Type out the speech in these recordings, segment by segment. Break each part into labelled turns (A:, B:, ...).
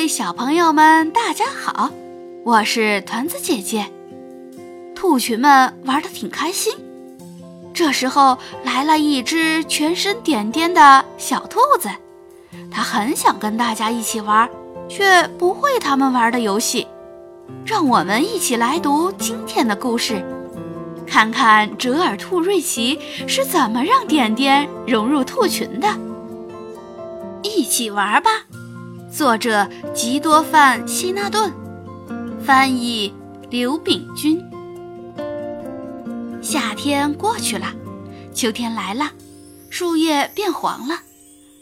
A: 位小朋友们，大家好，我是团子姐姐。兔群们玩的挺开心。这时候来了一只全身点点的小兔子，它很想跟大家一起玩，却不会他们玩的游戏。让我们一起来读今天的故事，看看折耳兔瑞奇是怎么让点点融入兔群的。一起玩吧。作者吉多范希纳顿，翻译刘炳军。夏天过去了，秋天来了，树叶变黄了，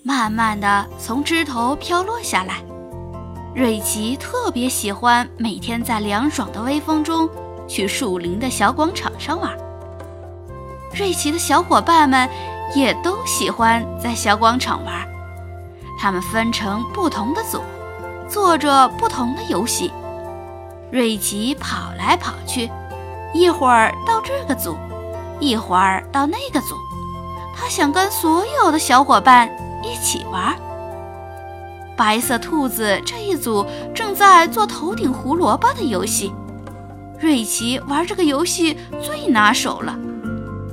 A: 慢慢的从枝头飘落下来。瑞奇特别喜欢每天在凉爽的微风中去树林的小广场上玩。瑞奇的小伙伴们也都喜欢在小广场玩。他们分成不同的组，做着不同的游戏。瑞奇跑来跑去，一会儿到这个组，一会儿到那个组。他想跟所有的小伙伴一起玩。白色兔子这一组正在做头顶胡萝卜的游戏。瑞奇玩这个游戏最拿手了。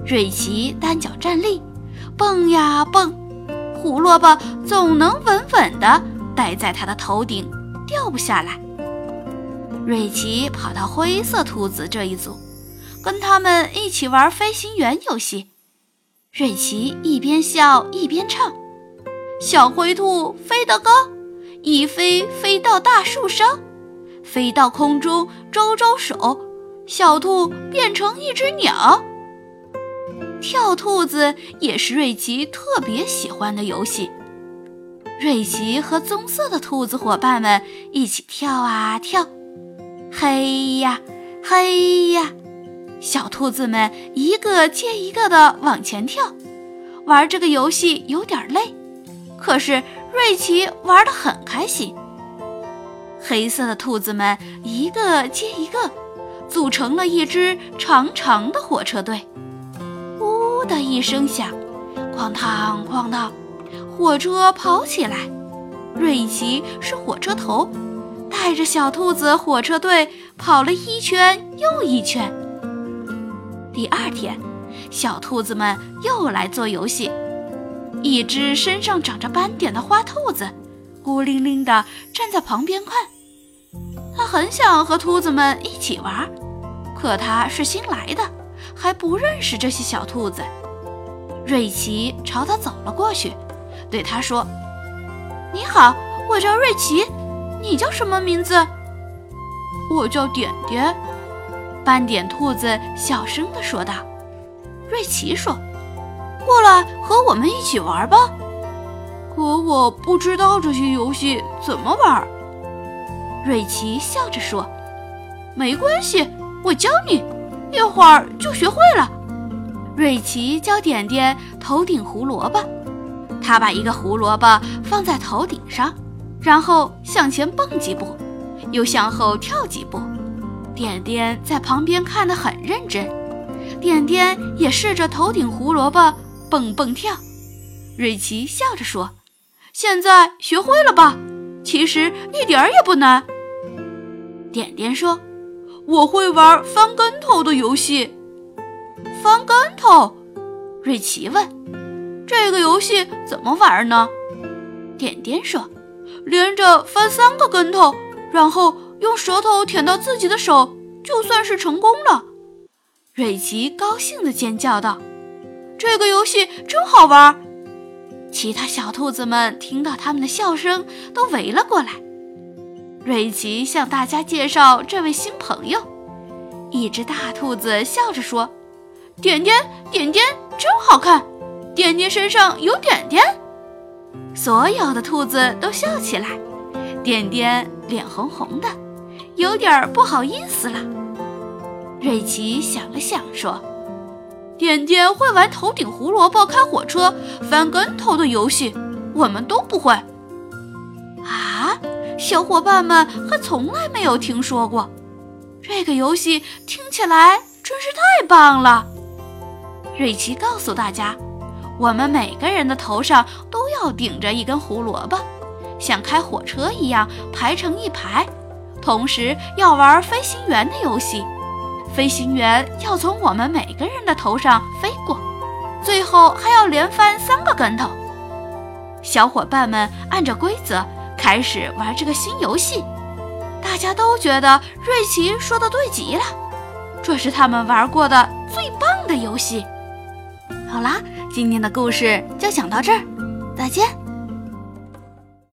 A: 瑞奇单脚站立，蹦呀蹦。胡萝卜总能稳稳地待在他的头顶，掉不下来。瑞奇跑到灰色兔子这一组，跟他们一起玩飞行员游戏。瑞奇一边笑一边唱：“小灰兔飞得高，一飞飞到大树上，飞到空中招招手，小兔变成一只鸟。”跳兔子也是瑞奇特别喜欢的游戏。瑞奇和棕色的兔子伙伴们一起跳啊跳，嘿呀嘿呀，小兔子们一个接一个的往前跳。玩这个游戏有点累，可是瑞奇玩得很开心。黑色的兔子们一个接一个，组成了一支长长的火车队。的一声响，哐当哐当，火车跑起来。瑞奇是火车头，带着小兔子火车队跑了一圈又一圈。第二天，小兔子们又来做游戏。一只身上长着斑点的花兔子，孤零零地站在旁边看。它很想和兔子们一起玩，可它是新来的。还不认识这些小兔子，瑞奇朝他走了过去，对他说：“你好，我叫瑞奇，你叫什么名字？”“
B: 我叫点点。”
A: 斑点兔子小声地说道。
B: 瑞奇说：“过来和我们一起玩吧。”“可我不知道这些游戏怎么玩。”
A: 瑞奇笑着说：“
B: 没关系，我教你。”一会儿就学会了。
A: 瑞奇教点点头顶胡萝卜，他把一个胡萝卜放在头顶上，然后向前蹦几步，又向后跳几步。点点在旁边看得很认真，点点也试着头顶胡萝卜蹦蹦跳。瑞奇笑着说：“
B: 现在学会了吧？其实一点儿也不难。”
A: 点点说。
B: 我会玩翻跟头的游戏。
A: 翻跟头？瑞奇问。
B: 这个游戏怎么玩呢？
A: 点点说。
B: 连着翻三个跟头，然后用舌头舔到自己的手，就算是成功了。
A: 瑞奇高兴地尖叫道：“
B: 这个游戏真好玩！”
A: 其他小兔子们听到他们的笑声，都围了过来。瑞奇向大家介绍这位新朋友。一只大兔子笑着说：“
B: 点点点点真好看，点点身上有点点。”
A: 所有的兔子都笑起来。点点脸红红的，有点不好意思了。瑞奇想了想说：“
B: 点点会玩头顶胡萝卜开火车、翻跟头的游戏，我们都不会。”
A: 小伙伴们还从来没有听说过，这个游戏听起来真是太棒了。瑞奇告诉大家，我们每个人的头上都要顶着一根胡萝卜，像开火车一样排成一排，同时要玩飞行员的游戏。飞行员要从我们每个人的头上飞过，最后还要连翻三个跟头。小伙伴们按照规则开始玩这个新游戏，大家都觉得瑞奇说的对极了，这是他们玩过的最棒的游戏。好啦，今天的故事就讲到这儿，再见。